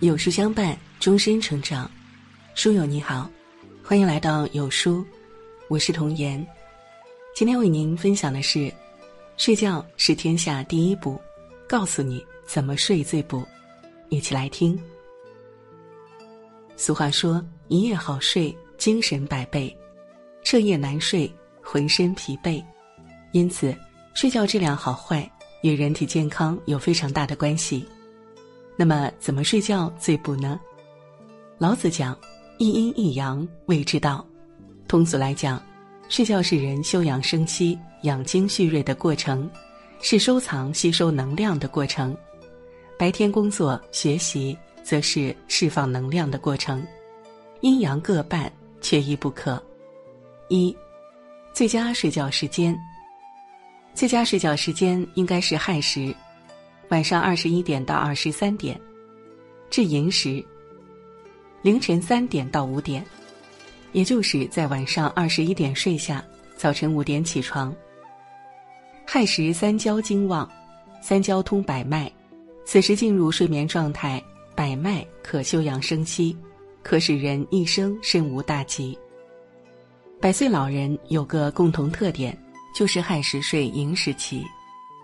有书相伴，终身成长。书友你好，欢迎来到有书，我是童言。今天为您分享的是：睡觉是天下第一补，告诉你怎么睡最补。一起来听。俗话说：“一夜好睡，精神百倍；彻夜难睡，浑身疲惫。”因此，睡觉质量好坏与人体健康有非常大的关系。那么，怎么睡觉最补呢？老子讲：“一阴一阳谓之道。”通俗来讲，睡觉是人休养生息、养精蓄锐的过程，是收藏、吸收能量的过程；白天工作、学习，则是释放能量的过程。阴阳各半，缺一不可。一、最佳睡觉时间。最佳睡觉时间应该是亥时，晚上二十一点到二十三点；至寅时，凌晨三点到五点，也就是在晚上二十一点睡下，早晨五点起床。亥时三焦经旺，三焦通百脉，此时进入睡眠状态，百脉可休养生息，可使人一生身无大疾。百岁老人有个共同特点。就是亥时睡，寅时起，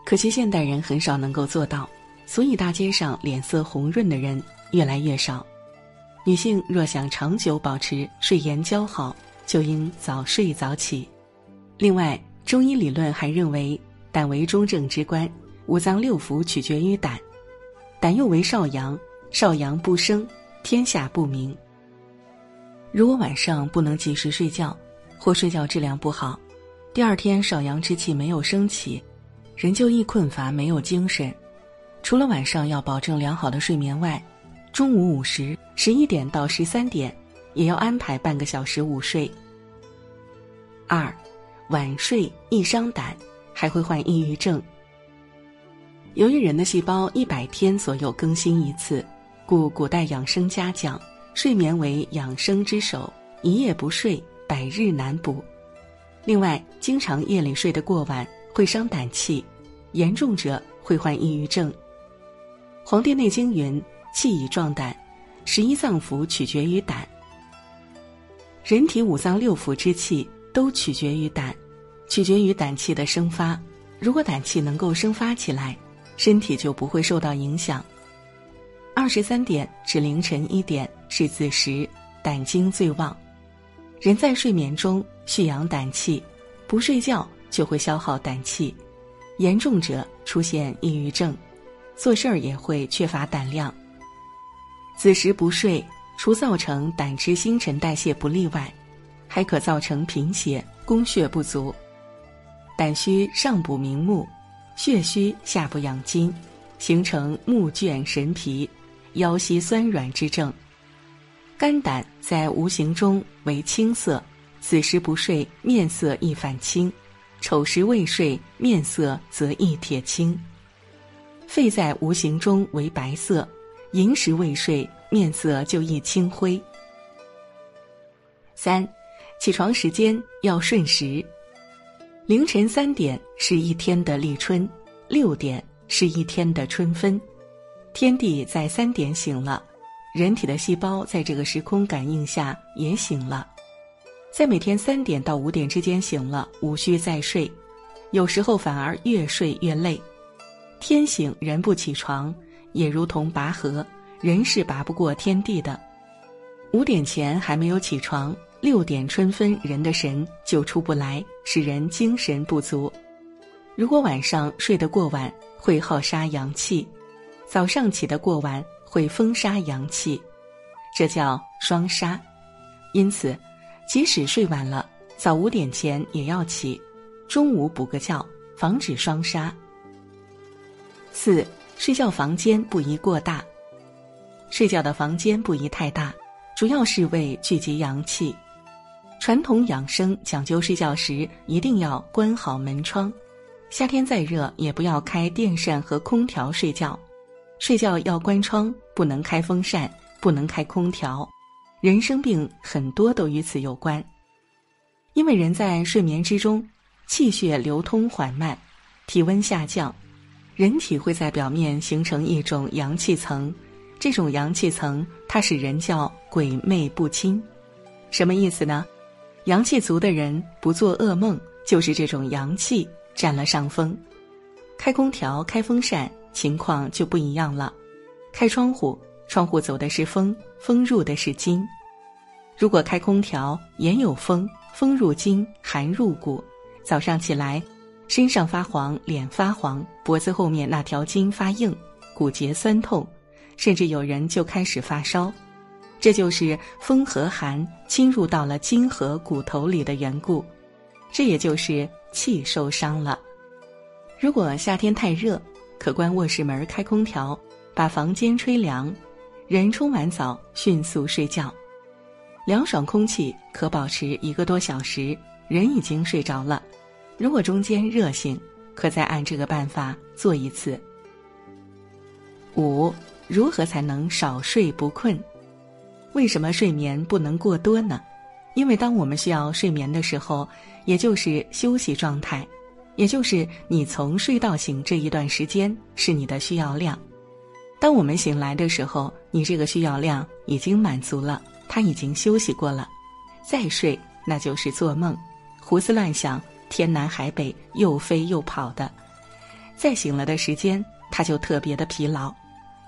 可惜现代人很少能够做到，所以大街上脸色红润的人越来越少。女性若想长久保持睡颜姣好，就应早睡早起。另外，中医理论还认为，胆为中正之官，五脏六腑取决于胆，胆又为少阳，少阳不生，天下不明。如果晚上不能及时睡觉，或睡觉质量不好。第二天少阳之气没有升起，人就易困乏，没有精神。除了晚上要保证良好的睡眠外，中午午时十一点到十三点也要安排半个小时午睡。二，晚睡易伤胆，还会患抑郁症。由于人的细胞一百天左右更新一次，故古代养生家讲，睡眠为养生之首，一夜不睡，百日难补。另外，经常夜里睡得过晚会伤胆气，严重者会患抑郁症。《黄帝内经》云：“气以壮胆，十一脏腑取决于胆。”人体五脏六腑之气都取决于胆，取决于胆气的生发。如果胆气能够生发起来，身体就不会受到影响。二十三点至凌晨一点是子时，胆经最旺。人在睡眠中蓄养胆气，不睡觉就会消耗胆气，严重者出现抑郁症，做事儿也会缺乏胆量。子时不睡，除造成胆汁新陈代谢不利外，还可造成贫血、供血不足。胆虚上补明目，血虚下补养筋，形成目倦神疲、腰膝酸软之症。肝胆在无形中为青色，子时不睡，面色易反青；丑时未睡，面色则易铁青。肺在无形中为白色，寅时未睡，面色就易青灰。三，起床时间要顺时，凌晨三点是一天的立春，六点是一天的春分，天地在三点醒了。人体的细胞在这个时空感应下也醒了，在每天三点到五点之间醒了，无需再睡，有时候反而越睡越累。天醒人不起床，也如同拔河，人是拔不过天地的。五点前还没有起床，六点春分，人的神就出不来，使人精神不足。如果晚上睡得过晚，会耗杀阳气；早上起得过晚。会封杀阳气，这叫双杀。因此，即使睡晚了，早五点前也要起，中午补个觉，防止双杀。四、睡觉房间不宜过大。睡觉的房间不宜太大，主要是为聚集阳气。传统养生讲究睡觉时一定要关好门窗，夏天再热也不要开电扇和空调睡觉。睡觉要关窗，不能开风扇，不能开空调。人生病很多都与此有关，因为人在睡眠之中，气血流通缓慢，体温下降，人体会在表面形成一种阳气层，这种阳气层，它使人叫鬼魅不侵。什么意思呢？阳气足的人不做噩梦，就是这种阳气占了上风。开空调、开风扇情况就不一样了。开窗户，窗户走的是风，风入的是金。如果开空调也有风，风入筋，寒入骨，早上起来，身上发黄，脸发黄，脖子后面那条筋发硬，骨节酸痛，甚至有人就开始发烧。这就是风和寒侵入到了筋和骨头里的缘故，这也就是气受伤了。如果夏天太热，可关卧室门开空调，把房间吹凉，人冲完澡迅速睡觉，凉爽空气可保持一个多小时，人已经睡着了。如果中间热醒，可再按这个办法做一次。五，如何才能少睡不困？为什么睡眠不能过多呢？因为当我们需要睡眠的时候，也就是休息状态。也就是你从睡到醒这一段时间是你的需要量，当我们醒来的时候，你这个需要量已经满足了，他已经休息过了，再睡那就是做梦，胡思乱想，天南海北，又飞又跑的，再醒了的时间他就特别的疲劳，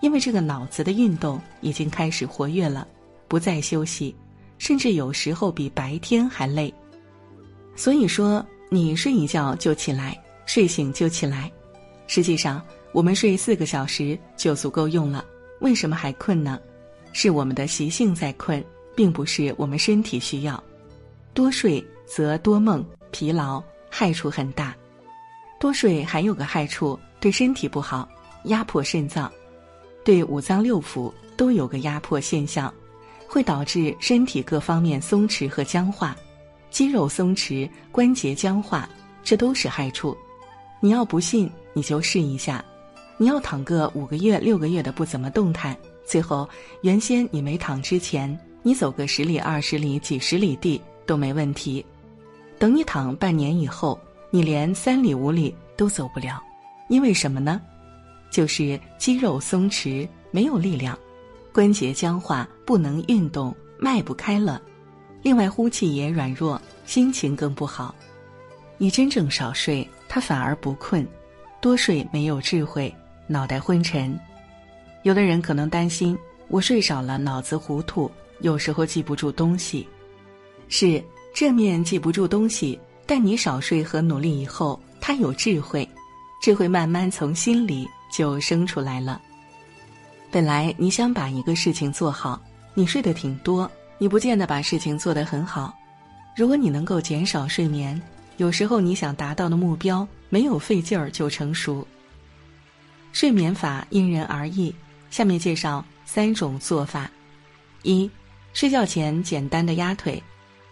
因为这个脑子的运动已经开始活跃了，不再休息，甚至有时候比白天还累，所以说。你睡一觉就起来，睡醒就起来。实际上，我们睡四个小时就足够用了。为什么还困呢？是我们的习性在困，并不是我们身体需要。多睡则多梦，疲劳，害处很大。多睡还有个害处，对身体不好，压迫肾脏，对五脏六腑都有个压迫现象，会导致身体各方面松弛和僵化。肌肉松弛，关节僵化，这都是害处。你要不信，你就试一下。你要躺个五个月、六个月的不怎么动弹，最后原先你没躺之前，你走个十里、二十里、几十里地都没问题。等你躺半年以后，你连三里五里都走不了，因为什么呢？就是肌肉松弛，没有力量，关节僵化，不能运动，迈不开了。另外，呼气也软弱，心情更不好。你真正少睡，他反而不困；多睡没有智慧，脑袋昏沉。有的人可能担心，我睡少了，脑子糊涂，有时候记不住东西。是正面记不住东西，但你少睡和努力以后，他有智慧，智慧慢慢从心里就生出来了。本来你想把一个事情做好，你睡得挺多。你不见得把事情做得很好，如果你能够减少睡眠，有时候你想达到的目标没有费劲儿就成熟。睡眠法因人而异，下面介绍三种做法：一、睡觉前简单的压腿，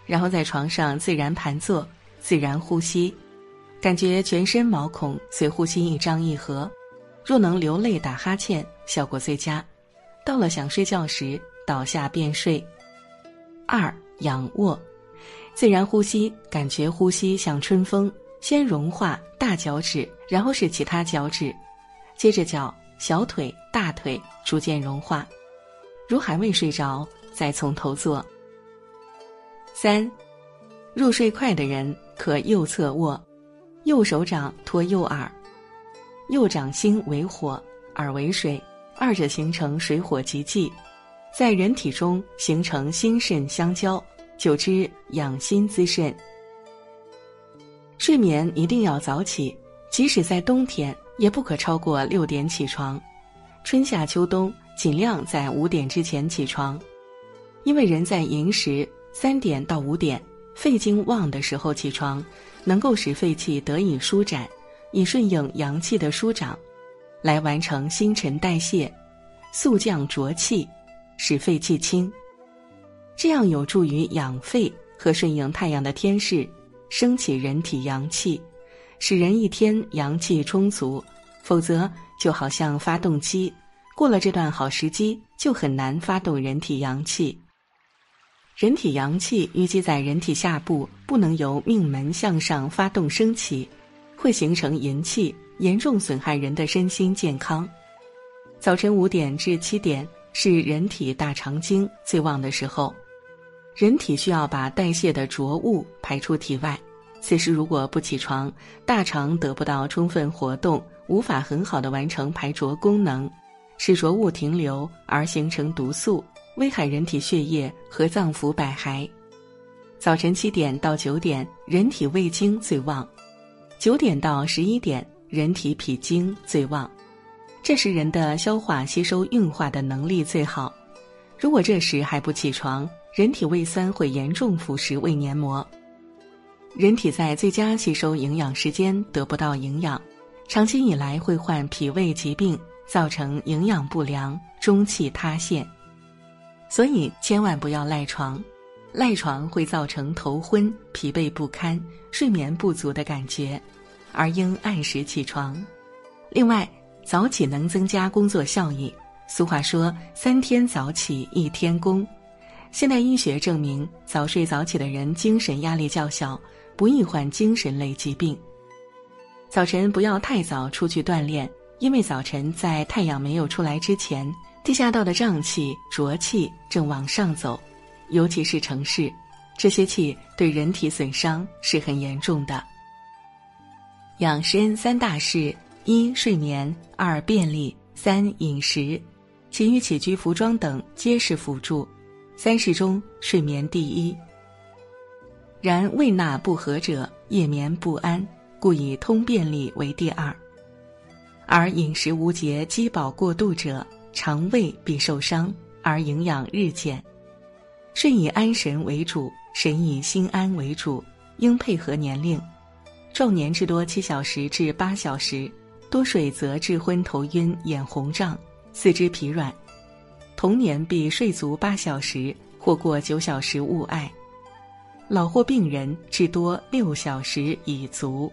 然后在床上自然盘坐，自然呼吸，感觉全身毛孔随呼吸一张一合，若能流泪打哈欠，效果最佳。到了想睡觉时，倒下便睡。二仰卧，自然呼吸，感觉呼吸像春风，先融化大脚趾，然后是其他脚趾，接着脚、小腿、大腿逐渐融化。如还未睡着，再从头做。三，入睡快的人可右侧卧，右手掌托右耳，右掌心为火，耳为水，二者形成水火极济。在人体中形成心肾相交，久之养心滋肾。睡眠一定要早起，即使在冬天也不可超过六点起床，春夏秋冬尽量在五点之前起床，因为人在寅时三点到五点肺经旺的时候起床，能够使肺气得以舒展，以顺应阳气的舒长，来完成新陈代谢，速降浊气。使肺气清，这样有助于养肺和顺应太阳的天势，升起人体阳气，使人一天阳气充足。否则，就好像发动机过了这段好时机，就很难发动人体阳气。人体阳气淤积在人体下部，不能由命门向上发动升起，会形成淫气，严重损害人的身心健康。早晨五点至七点。是人体大肠经最旺的时候，人体需要把代谢的浊物排出体外。此时如果不起床，大肠得不到充分活动，无法很好的完成排浊功能，使浊物停留而形成毒素，危害人体血液和脏腑百骸。早晨七点到九点，人体胃经最旺；九点到十一点，人体脾经最旺。这时人的消化、吸收、运化的能力最好。如果这时还不起床，人体胃酸会严重腐蚀胃黏膜。人体在最佳吸收营养时间得不到营养，长期以来会患脾胃疾病，造成营养不良、中气塌陷。所以千万不要赖床，赖床会造成头昏、疲惫不堪、睡眠不足的感觉，而应按时起床。另外，早起能增加工作效益。俗话说：“三天早起一天功。”现代医学证明，早睡早起的人精神压力较小。不易患精神类疾病。早晨不要太早出去锻炼，因为早晨在太阳没有出来之前，地下道的瘴气、浊气正往上走，尤其是城市，这些气对人体损伤是很严重的。养生三大事：一、睡眠；二、便利；三、饮食。其余起居、服装等皆是辅助。三事中，睡眠第一。然胃纳不和者，夜眠不安，故以通便利为第二。而饮食无节、饥饱过度者，肠胃必受伤，而营养日减。睡以安神为主，神以心安为主，应配合年龄。壮年至多七小时至八小时，多睡则致昏头晕、眼红胀、四肢疲软。童年必睡足八小时，或过九小时勿碍。老或病人至多六小时已足。